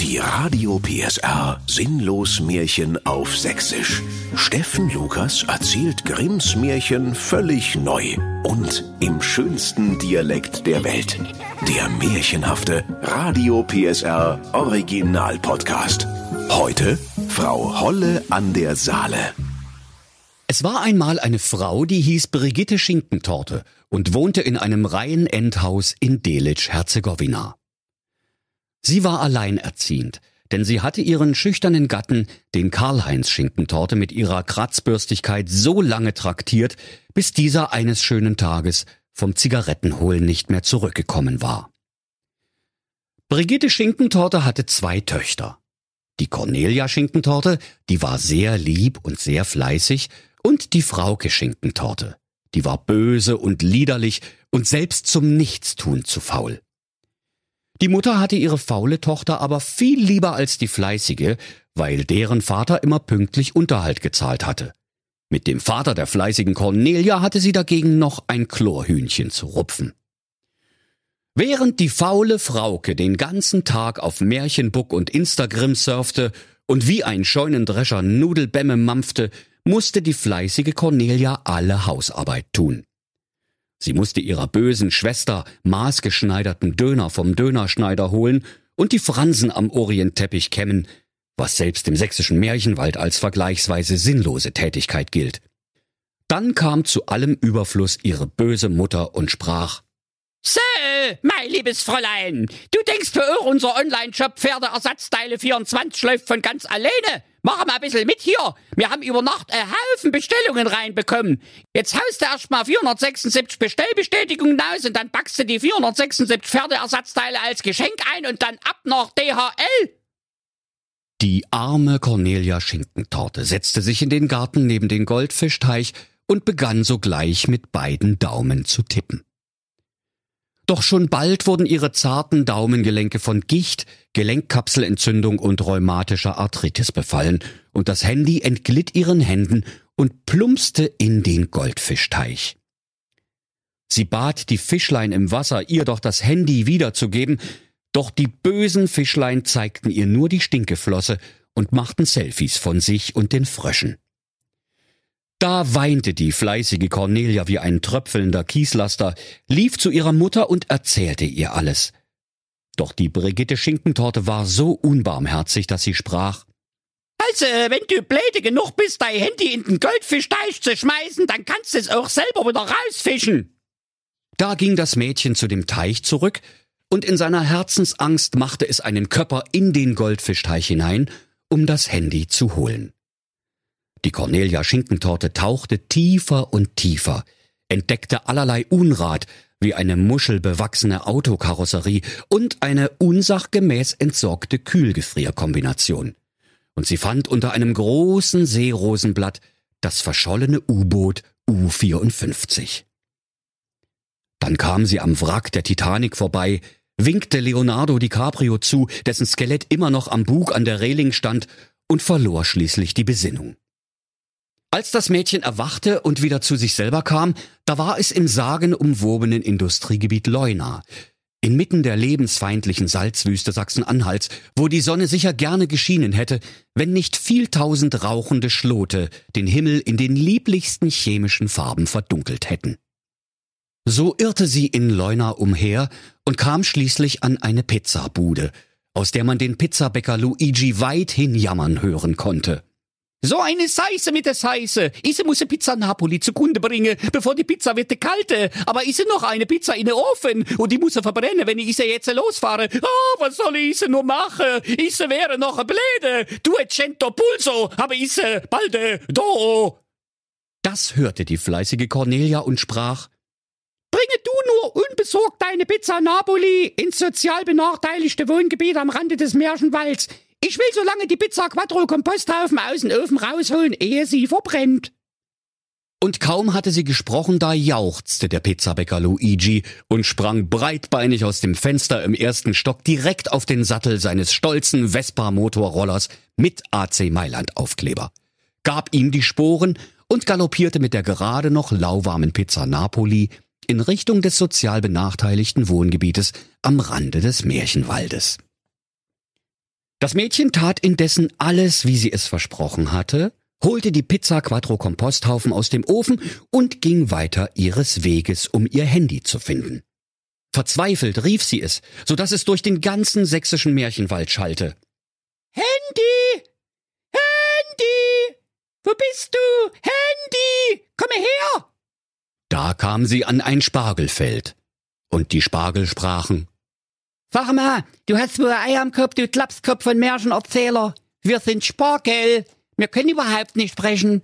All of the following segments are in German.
Die Radio PSR Sinnlos Märchen auf Sächsisch. Steffen Lukas erzählt Grimms Märchen völlig neu und im schönsten Dialekt der Welt. Der märchenhafte Radio PSR Original Podcast. Heute Frau Holle an der Saale. Es war einmal eine Frau, die hieß Brigitte Schinkentorte und wohnte in einem Reihenendhaus in Delitzsch-Herzegowina. Sie war alleinerziehend, denn sie hatte ihren schüchternen Gatten, den Karl-Heinz Schinkentorte, mit ihrer Kratzbürstigkeit so lange traktiert, bis dieser eines schönen Tages vom Zigarettenholen nicht mehr zurückgekommen war. Brigitte Schinkentorte hatte zwei Töchter. Die Cornelia Schinkentorte, die war sehr lieb und sehr fleißig, und die Frauke Schinkentorte, die war böse und liederlich und selbst zum Nichtstun zu faul. Die Mutter hatte ihre faule Tochter aber viel lieber als die fleißige, weil deren Vater immer pünktlich Unterhalt gezahlt hatte. Mit dem Vater der fleißigen Cornelia hatte sie dagegen noch ein Chlorhühnchen zu rupfen. Während die faule Frauke den ganzen Tag auf Märchenbook und Instagram surfte und wie ein Scheunendrescher Nudelbämme mampfte, musste die fleißige Cornelia alle Hausarbeit tun. Sie musste ihrer bösen Schwester maßgeschneiderten Döner vom Dönerschneider holen und die Fransen am Orientteppich kämmen, was selbst im sächsischen Märchenwald als vergleichsweise sinnlose Tätigkeit gilt. Dann kam zu allem Überfluss ihre böse Mutter und sprach So, mein liebes Fräulein, du denkst für euch unser Online-Shop Pferdeersatzteile 24 läuft von ganz alleine? Mach mal ein bisschen mit hier. Wir haben über Nacht einen Haufen Bestellungen reinbekommen. Jetzt haust du erstmal 476 Bestellbestätigungen aus und dann packst du die 476 Pferdeersatzteile als Geschenk ein und dann ab nach DHL. Die arme Cornelia Schinkentorte setzte sich in den Garten neben den Goldfischteich und begann sogleich mit beiden Daumen zu tippen. Doch schon bald wurden ihre zarten Daumengelenke von Gicht, Gelenkkapselentzündung und rheumatischer Arthritis befallen, und das Handy entglitt ihren Händen und plumpste in den Goldfischteich. Sie bat die Fischlein im Wasser, ihr doch das Handy wiederzugeben, doch die bösen Fischlein zeigten ihr nur die Stinkeflosse und machten Selfies von sich und den Fröschen. Da weinte die fleißige Cornelia wie ein tröpfelnder Kieslaster, lief zu ihrer Mutter und erzählte ihr alles. Doch die Brigitte Schinkentorte war so unbarmherzig, dass sie sprach. Also, wenn du blöde genug bist, dein Handy in den Goldfischteich zu schmeißen, dann kannst du es auch selber wieder rausfischen. Da ging das Mädchen zu dem Teich zurück, und in seiner Herzensangst machte es einen Körper in den Goldfischteich hinein, um das Handy zu holen. Die Cornelia Schinkentorte tauchte tiefer und tiefer, entdeckte allerlei Unrat, wie eine muschelbewachsene Autokarosserie und eine unsachgemäß entsorgte Kühlgefrierkombination. Und sie fand unter einem großen Seerosenblatt das verschollene U-Boot U-54. Dann kam sie am Wrack der Titanic vorbei, winkte Leonardo DiCaprio zu, dessen Skelett immer noch am Bug an der Reling stand, und verlor schließlich die Besinnung. Als das Mädchen erwachte und wieder zu sich selber kam, da war es im sagenumwobenen Industriegebiet Leuna, inmitten der lebensfeindlichen Salzwüste Sachsen-Anhalts, wo die Sonne sicher gerne geschienen hätte, wenn nicht vieltausend rauchende Schlote den Himmel in den lieblichsten chemischen Farben verdunkelt hätten. So irrte sie in Leuna umher und kam schließlich an eine Pizzabude, aus der man den Pizzabäcker Luigi weithin jammern hören konnte. So eine Seiße mit der Seiße. Ise muss eine Pizza Napoli zugrunde bringen, bevor die Pizza wird kalte. Aber ise noch eine Pizza in den Ofen und die muss er verbrennen, wenn ich ise jetzt losfahre. Oh, was soll ich ise nur machen? Ise wäre noch blöde. Du cento pulso, aber ise balde do. Das hörte die fleißige Cornelia und sprach, Bringe du nur unbesorgt deine Pizza Napoli ins sozial benachteiligte Wohngebiet am Rande des Märchenwalds. Ich will so lange die Pizza Quattro Komposthaufen aus dem Ofen rausholen, ehe sie verbrennt. Und kaum hatte sie gesprochen, da jauchzte der Pizzabäcker Luigi und sprang breitbeinig aus dem Fenster im ersten Stock direkt auf den Sattel seines stolzen Vespa-Motorrollers mit AC Mailand Aufkleber, gab ihm die Sporen und galoppierte mit der gerade noch lauwarmen Pizza Napoli in Richtung des sozial benachteiligten Wohngebietes am Rande des Märchenwaldes. Das Mädchen tat indessen alles, wie sie es versprochen hatte, holte die Pizza Quattro Komposthaufen aus dem Ofen und ging weiter ihres Weges, um ihr Handy zu finden. Verzweifelt rief sie es, so dass es durch den ganzen sächsischen Märchenwald schallte. Handy! Handy! Wo bist du? Handy! Komme her! Da kam sie an ein Spargelfeld. Und die Spargel sprachen. Sag mal, du hast wohl Ei am Kopf, du Klapskopf von Märchenerzähler. Wir sind Spargel. Wir können überhaupt nicht sprechen.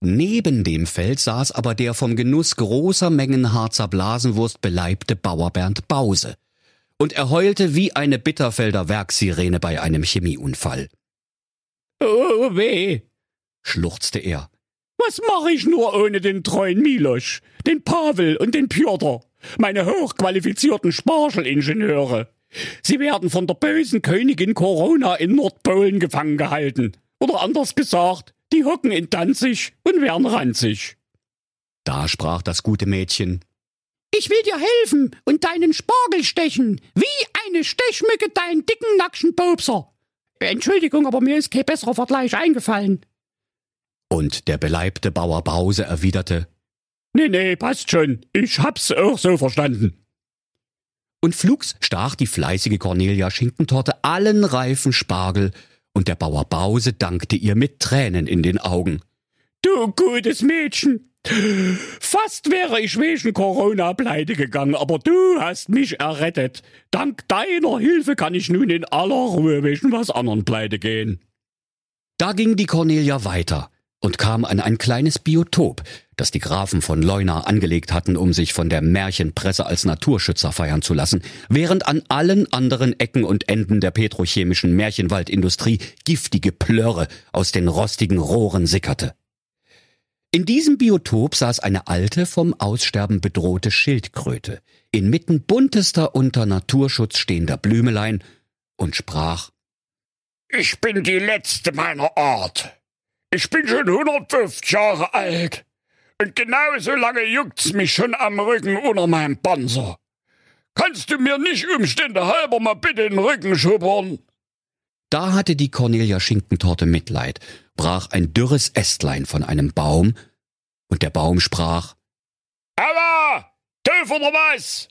Neben dem Feld saß aber der vom Genuss großer Mengen Harzer Blasenwurst beleibte Bauer Bernd Bause. Und er heulte wie eine Bitterfelder Werksirene bei einem Chemieunfall. Oh weh, schluchzte er. Was mache ich nur ohne den treuen Milosch, den Pavel und den Pjotr, meine hochqualifizierten Spargelingenieure? Sie werden von der bösen Königin Corona in Nordpolen gefangen gehalten. Oder anders gesagt, die hocken in Danzig und werden ranzig. Da sprach das gute Mädchen. Ich will dir helfen und deinen Spargel stechen, wie eine Stechmücke deinen dicken nackschen Popser. Entschuldigung, aber mir ist kein besserer Vergleich eingefallen. Und der beleibte Bauer Bause erwiderte, Nee, nee, passt schon. Ich hab's auch so verstanden. Und flugs stach die fleißige Cornelia Schinkentorte allen reifen Spargel und der Bauer Bause dankte ihr mit Tränen in den Augen. Du gutes Mädchen! Fast wäre ich wegen Corona pleite gegangen, aber du hast mich errettet. Dank deiner Hilfe kann ich nun in aller Ruhe wegen was anderen pleite gehen. Da ging die Cornelia weiter und kam an ein kleines Biotop, das die Grafen von Leuna angelegt hatten, um sich von der Märchenpresse als Naturschützer feiern zu lassen, während an allen anderen Ecken und Enden der petrochemischen Märchenwaldindustrie giftige Plörre aus den rostigen Rohren sickerte. In diesem Biotop saß eine alte, vom Aussterben bedrohte Schildkröte, inmitten buntester unter Naturschutz stehender Blümelein und sprach Ich bin die letzte meiner Art. Ich bin schon 150 Jahre alt. Und genau so lange juckt's mich schon am Rücken unter meinem Panzer. Kannst du mir nicht Umstände halber mal bitte den Rücken schubbern? Da hatte die Cornelia Schinkentorte Mitleid, brach ein dürres Ästlein von einem Baum, und der Baum sprach Aua! Doof oder was?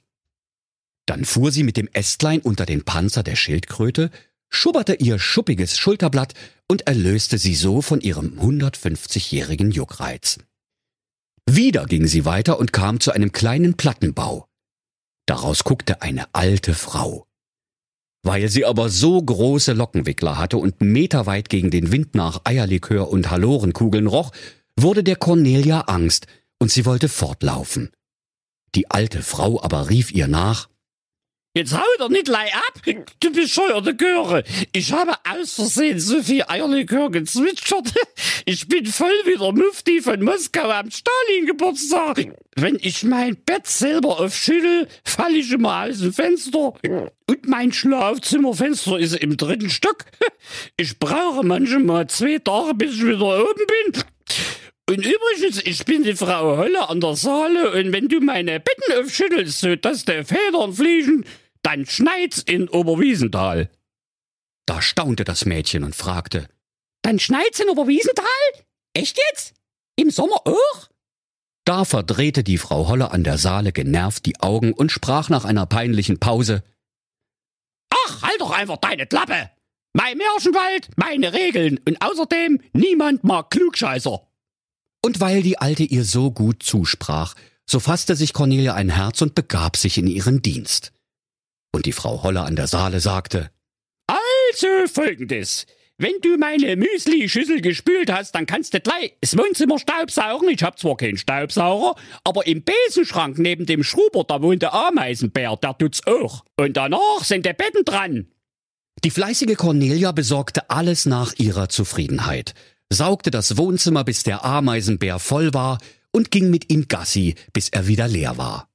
Dann fuhr sie mit dem Ästlein unter den Panzer der Schildkröte, schubberte ihr schuppiges Schulterblatt und erlöste sie so von ihrem 150-jährigen Juckreiz. Wieder ging sie weiter und kam zu einem kleinen Plattenbau. Daraus guckte eine alte Frau. Weil sie aber so große Lockenwickler hatte und meterweit gegen den Wind nach Eierlikör und Halorenkugeln roch, wurde der Cornelia Angst und sie wollte fortlaufen. Die alte Frau aber rief ihr nach, Jetzt hau doch nicht lei ab, du bescheuerte Göre. Ich habe aus Versehen so viel Eierlikör gezwitschert. Ich bin voll wie der Mufti von Moskau am Stalin-Geburtstag. Wenn ich mein Bett selber aufschüttel, falle ich immer aus dem Fenster. Und mein Schlafzimmerfenster ist im dritten Stock. Ich brauche manchmal zwei Tage, bis ich wieder oben bin. Und übrigens, ich bin die Frau Holle an der Saale und wenn du meine Betten aufschüttelst, so dass die Federn fliegen, dann schneit's in Oberwiesenthal. Da staunte das Mädchen und fragte, Dann schneit's in Oberwiesenthal? Echt jetzt? Im Sommer auch? Da verdrehte die Frau Holle an der Saale genervt die Augen und sprach nach einer peinlichen Pause, Ach, halt doch einfach deine Klappe! Mein Märchenwald, meine Regeln und außerdem niemand mag Klugscheißer. Und weil die Alte ihr so gut zusprach, so fasste sich Cornelia ein Herz und begab sich in ihren Dienst. Und die Frau Holle an der Saale sagte, Also folgendes. Wenn du meine Müsli-Schüssel gespült hast, dann kannst du gleich das Wohnzimmer staubsaugen. Ich hab zwar keinen Staubsauger, aber im Besenschrank neben dem Schruber, da wohnt der Ameisenbär, der tut's auch. Und danach sind die Betten dran. Die fleißige Cornelia besorgte alles nach ihrer Zufriedenheit, saugte das Wohnzimmer, bis der Ameisenbär voll war, und ging mit ihm Gassi, bis er wieder leer war.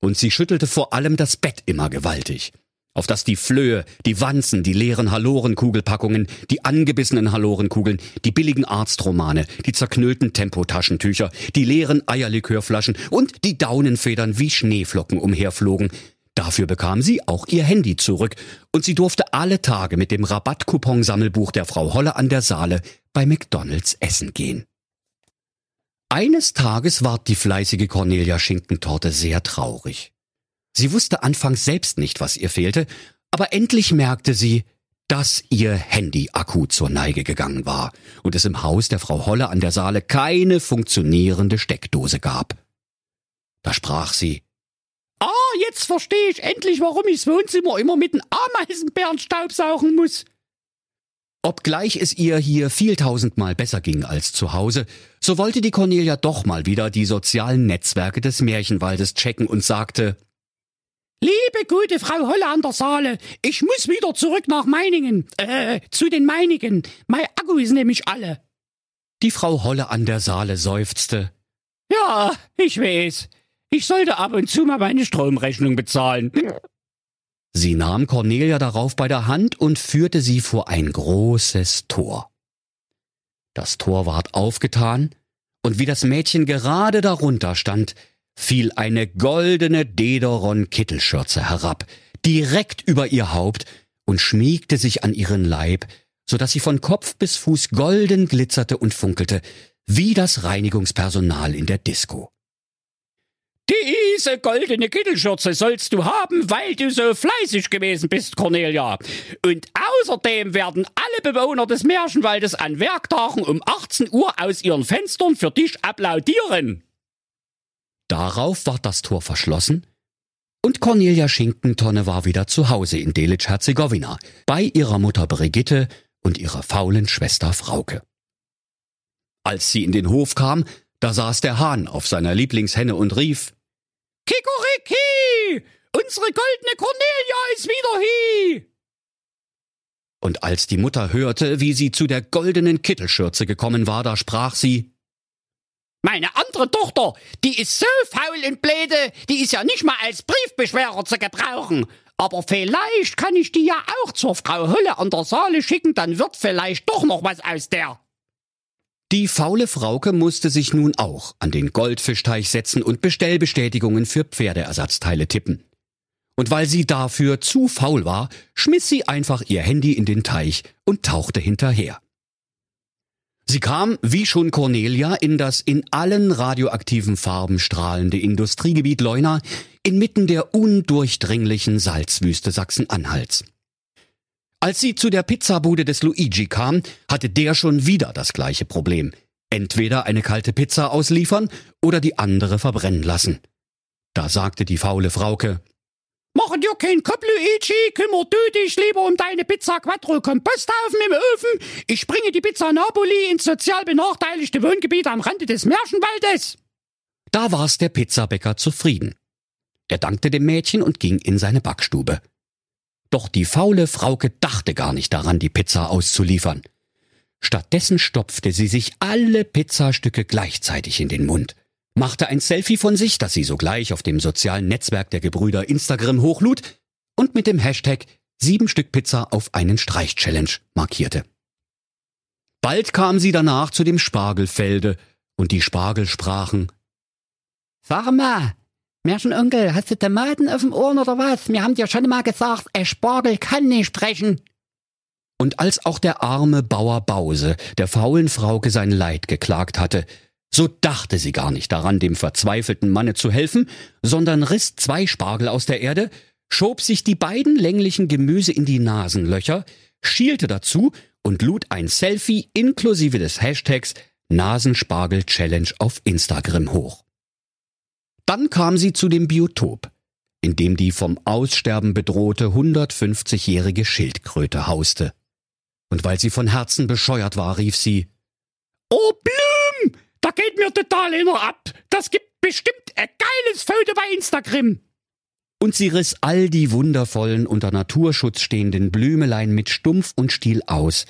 Und sie schüttelte vor allem das Bett immer gewaltig, auf das die Flöhe, die Wanzen, die leeren Halorenkugelpackungen, die angebissenen Halorenkugeln, die billigen Arztromane, die zerknüllten Tempotaschentücher, die leeren Eierlikörflaschen und die Daunenfedern wie Schneeflocken umherflogen, Dafür bekam sie auch ihr Handy zurück und sie durfte alle Tage mit dem Rabattcoupon-Sammelbuch der Frau Holle an der Saale bei McDonalds essen gehen. Eines Tages ward die fleißige Cornelia Schinkentorte sehr traurig. Sie wusste anfangs selbst nicht, was ihr fehlte, aber endlich merkte sie, dass ihr Handy-Akku zur Neige gegangen war und es im Haus der Frau Holle an der Saale keine funktionierende Steckdose gab. Da sprach sie, Ah, jetzt verstehe ich endlich, warum ichs Wohnzimmer immer mit den Ameisenbären staubsaugen muss. Obgleich es ihr hier vieltausendmal besser ging als zu Hause, so wollte die Cornelia doch mal wieder die sozialen Netzwerke des Märchenwaldes checken und sagte, Liebe gute Frau Holle an der Saale, ich muss wieder zurück nach Meiningen, äh, zu den meinigen. Mein Akku ist nämlich alle. Die Frau Holle an der Saale seufzte. Ja, ich weiß. Ich sollte ab und zu mal meine Stromrechnung bezahlen. Sie nahm Cornelia darauf bei der Hand und führte sie vor ein großes Tor. Das Tor ward aufgetan, und wie das Mädchen gerade darunter stand, fiel eine goldene Dederon-Kittelschürze herab, direkt über ihr Haupt und schmiegte sich an ihren Leib, so dass sie von Kopf bis Fuß golden glitzerte und funkelte, wie das Reinigungspersonal in der Disco. Diese goldene Kittelschürze sollst du haben, weil du so fleißig gewesen bist, Cornelia. Und außerdem werden alle Bewohner des Märchenwaldes an Werktagen um 18 Uhr aus ihren Fenstern für dich applaudieren. Darauf ward das Tor verschlossen und Cornelia Schinkentonne war wieder zu Hause in Delitzsch-Herzegowina bei ihrer Mutter Brigitte und ihrer faulen Schwester Frauke. Als sie in den Hof kam, da saß der Hahn auf seiner Lieblingshenne und rief, Kikoriki! Unsere goldene Cornelia ist wieder hier! Und als die Mutter hörte, wie sie zu der goldenen Kittelschürze gekommen war, da sprach sie, Meine andere Tochter, die ist so faul und bläde, die ist ja nicht mal als Briefbeschwerer zu gebrauchen. Aber vielleicht kann ich die ja auch zur Frau Holle an der Saale schicken, dann wird vielleicht doch noch was aus der. Die faule Frauke musste sich nun auch an den Goldfischteich setzen und Bestellbestätigungen für Pferdeersatzteile tippen. Und weil sie dafür zu faul war, schmiss sie einfach ihr Handy in den Teich und tauchte hinterher. Sie kam, wie schon Cornelia, in das in allen radioaktiven Farben strahlende Industriegebiet Leuna inmitten der undurchdringlichen Salzwüste Sachsen-Anhalts. Als sie zu der Pizzabude des Luigi kam, hatte der schon wieder das gleiche Problem. Entweder eine kalte Pizza ausliefern oder die andere verbrennen lassen. Da sagte die faule Frauke, Mach dir keinen Kopf, Luigi, kümmer du dich lieber um deine Pizza Quattro Komposthaufen im Ofen. Ich bringe die Pizza Napoli ins sozial benachteiligte Wohngebiet am Rande des Märchenwaldes. Da war's der Pizzabäcker zufrieden. Er dankte dem Mädchen und ging in seine Backstube. Doch die faule Frauke dachte gar nicht daran, die Pizza auszuliefern. Stattdessen stopfte sie sich alle Pizzastücke gleichzeitig in den Mund, machte ein Selfie von sich, das sie sogleich auf dem sozialen Netzwerk der Gebrüder Instagram hochlud und mit dem Hashtag sieben Stück Pizza auf einen Streich Challenge markierte. Bald kam sie danach zu dem Spargelfelde und die Spargel sprachen, mal, Märchenonkel, hast du Tomaten auf dem Ohren oder was? Wir haben dir schon mal gesagt, ein Spargel kann nicht sprechen. Und als auch der arme Bauer Bause der faulen Frauke sein Leid geklagt hatte, so dachte sie gar nicht daran, dem verzweifelten Manne zu helfen, sondern riss zwei Spargel aus der Erde, schob sich die beiden länglichen Gemüse in die Nasenlöcher, schielte dazu und lud ein Selfie inklusive des Hashtags Nasenspargel Challenge auf Instagram hoch. Dann kam sie zu dem Biotop, in dem die vom Aussterben bedrohte 150-jährige Schildkröte hauste. Und weil sie von Herzen bescheuert war, rief sie, Oh Blüm, da geht mir total inner ab. Das gibt bestimmt ein geiles Foto bei Instagram. Und sie riss all die wundervollen unter Naturschutz stehenden Blümelein mit Stumpf und Stiel aus,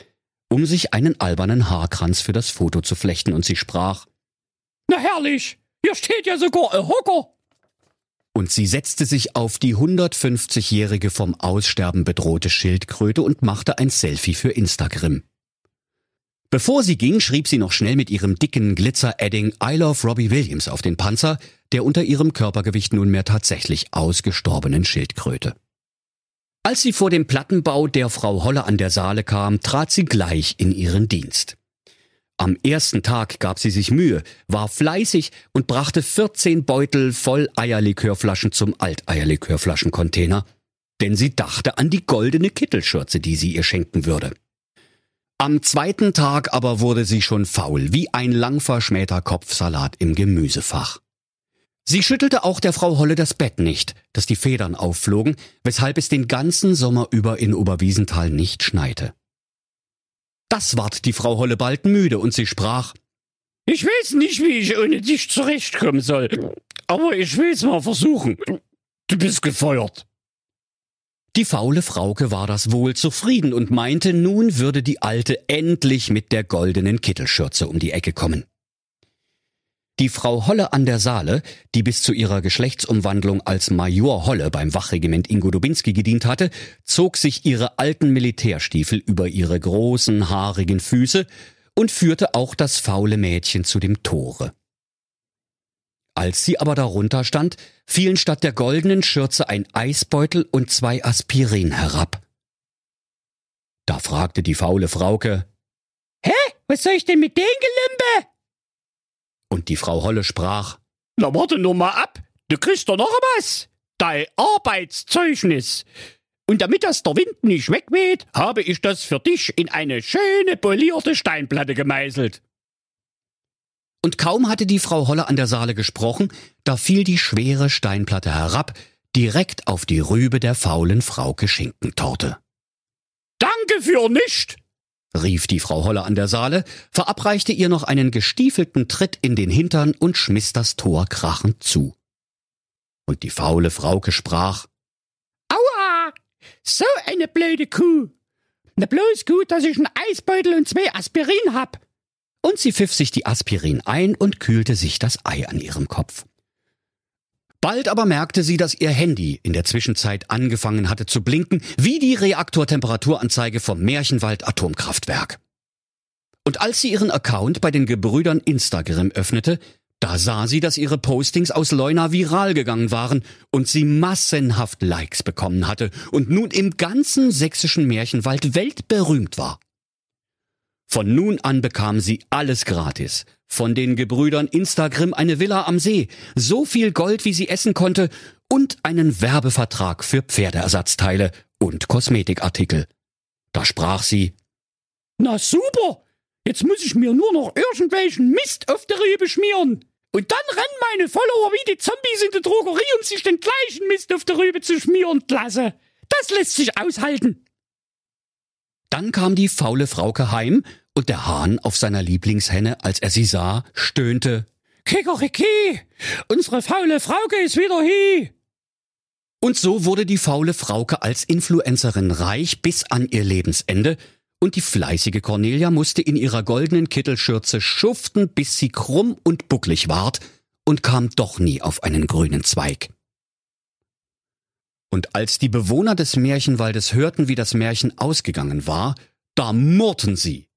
um sich einen albernen Haarkranz für das Foto zu flechten, und sie sprach, Na herrlich, hier steht ja sogar ein Hocker. Und sie setzte sich auf die 150-jährige vom Aussterben bedrohte Schildkröte und machte ein Selfie für Instagram. Bevor sie ging, schrieb sie noch schnell mit ihrem dicken Glitzer-Edding I Love Robbie Williams auf den Panzer, der unter ihrem Körpergewicht nunmehr tatsächlich ausgestorbenen Schildkröte. Als sie vor dem Plattenbau der Frau Holle an der Saale kam, trat sie gleich in ihren Dienst. Am ersten Tag gab sie sich Mühe, war fleißig und brachte 14 Beutel voll Eierlikörflaschen zum Alteierlikörflaschencontainer, denn sie dachte an die goldene Kittelschürze, die sie ihr schenken würde. Am zweiten Tag aber wurde sie schon faul, wie ein lang verschmähter Kopfsalat im Gemüsefach. Sie schüttelte auch der Frau Holle das Bett nicht, dass die Federn aufflogen, weshalb es den ganzen Sommer über in Oberwiesenthal nicht schneite. Das ward die Frau Holle bald müde und sie sprach, Ich weiß nicht, wie ich ohne dich zurechtkommen soll, aber ich will's mal versuchen. Du bist gefeuert. Die faule Frauke war das wohl zufrieden und meinte, nun würde die Alte endlich mit der goldenen Kittelschürze um die Ecke kommen. Die Frau Holle an der Saale, die bis zu ihrer Geschlechtsumwandlung als Major Holle beim Wachregiment Ingo Dubinski gedient hatte, zog sich ihre alten Militärstiefel über ihre großen, haarigen Füße und führte auch das faule Mädchen zu dem Tore. Als sie aber darunter stand, fielen statt der goldenen Schürze ein Eisbeutel und zwei Aspirin herab. Da fragte die faule Frauke, Hä? Was soll ich denn mit den Gelimpe? Und die Frau Holle sprach, Na warte nur mal ab, du kriegst doch noch was. Dein Arbeitszeugnis. Und damit das der Wind nicht wegweht, habe ich das für dich in eine schöne polierte Steinplatte gemeißelt. Und kaum hatte die Frau Holle an der Saale gesprochen, da fiel die schwere Steinplatte herab, direkt auf die Rübe der faulen Frauke Schinkentorte. Danke für nicht, rief die Frau Holle an der Saale, verabreichte ihr noch einen gestiefelten Tritt in den Hintern und schmiss das Tor krachend zu. Und die faule Frauke sprach, Aua! So eine blöde Kuh! Na bloß gut, dass ich einen Eisbeutel und zwei Aspirin hab. Und sie pfiff sich die Aspirin ein und kühlte sich das Ei an ihrem Kopf. Bald aber merkte sie, dass ihr Handy in der Zwischenzeit angefangen hatte zu blinken, wie die Reaktortemperaturanzeige vom Märchenwald Atomkraftwerk. Und als sie ihren Account bei den Gebrüdern Instagram öffnete, da sah sie, dass ihre Postings aus Leuna viral gegangen waren und sie massenhaft Likes bekommen hatte und nun im ganzen sächsischen Märchenwald weltberühmt war. Von nun an bekam sie alles gratis. Von den Gebrüdern Instagram eine Villa am See, so viel Gold, wie sie essen konnte, und einen Werbevertrag für Pferdeersatzteile und Kosmetikartikel. Da sprach sie, Na super! Jetzt muss ich mir nur noch irgendwelchen Mist auf der Rübe schmieren. Und dann rennen meine Follower wie die Zombies in die Drogerie, um sich den gleichen Mist auf der Rübe zu schmieren, klasse. Das lässt sich aushalten. Dann kam die faule Frauke heim und der Hahn auf seiner Lieblingshenne, als er sie sah, stöhnte, Kikeriki, unsere faule Frauke ist wieder hier. Und so wurde die faule Frauke als Influencerin reich bis an ihr Lebensende, und die fleißige Cornelia musste in ihrer goldenen Kittelschürze schuften, bis sie krumm und bucklig ward und kam doch nie auf einen grünen Zweig. Und als die Bewohner des Märchenwaldes hörten, wie das Märchen ausgegangen war, da murrten sie.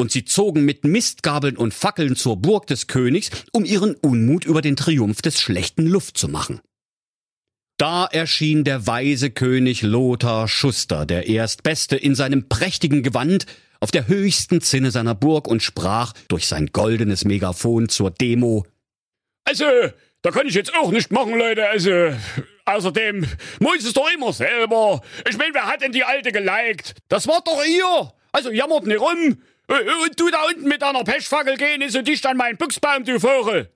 Und sie zogen mit Mistgabeln und Fackeln zur Burg des Königs, um ihren Unmut über den Triumph des schlechten Luft zu machen. Da erschien der weise König Lothar Schuster, der Erstbeste, in seinem prächtigen Gewand, auf der höchsten Zinne seiner Burg und sprach durch sein goldenes Megafon zur Demo. Also, da kann ich jetzt auch nicht machen, Leute. Also, außerdem muss es doch immer selber. Ich mein, wer hat denn die Alte geliked? Das war doch ihr. Also, jammert nicht rum. Und du da unten mit deiner Pechfackel gehen, ist so dicht an meinen Buchsbaum, du Vogel.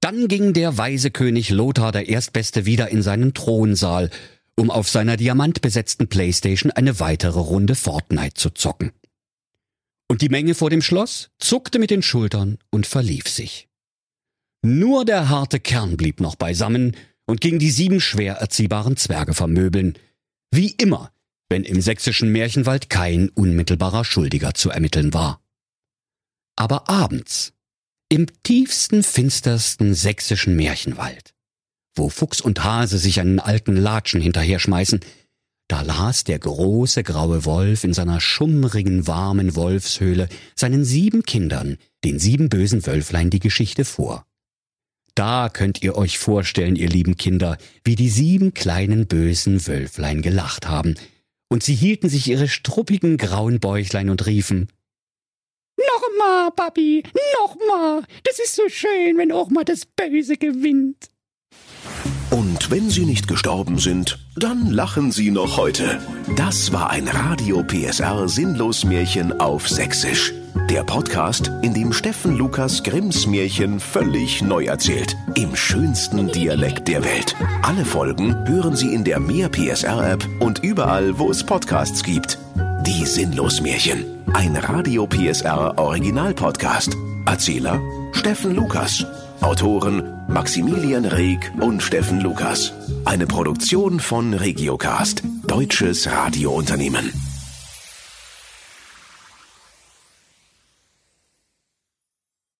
Dann ging der weise König Lothar der Erstbeste wieder in seinen Thronsaal, um auf seiner diamantbesetzten Playstation eine weitere Runde Fortnite zu zocken. Und die Menge vor dem Schloss zuckte mit den Schultern und verlief sich. Nur der harte Kern blieb noch beisammen und ging die sieben schwer erziehbaren Zwerge vermöbeln. Wie immer, wenn im sächsischen Märchenwald kein unmittelbarer Schuldiger zu ermitteln war. Aber abends, im tiefsten, finstersten sächsischen Märchenwald, wo Fuchs und Hase sich einen alten Latschen hinterher schmeißen, da las der große graue Wolf in seiner schummrigen, warmen Wolfshöhle seinen sieben Kindern, den sieben bösen Wölflein, die Geschichte vor. Da könnt ihr euch vorstellen, ihr lieben Kinder, wie die sieben kleinen bösen Wölflein gelacht haben. Und sie hielten sich ihre struppigen grauen Bäuchlein und riefen, Nochmal, Papi, nochmal. Das ist so schön, wenn auch mal das Böse gewinnt. Und wenn sie nicht gestorben sind, dann lachen sie noch heute. Das war ein Radio PSR Sinnlos Märchen auf Sächsisch. Der Podcast, in dem Steffen Lukas Grimms Märchen völlig neu erzählt. Im schönsten Dialekt der Welt. Alle Folgen hören Sie in der Mehr PSR App und überall, wo es Podcasts gibt. Die Sinnlos Märchen. Ein Radio PSR Original Podcast. Erzähler Steffen Lukas. Autoren Maximilian Reg und Steffen Lukas. Eine Produktion von Regiocast, deutsches Radiounternehmen.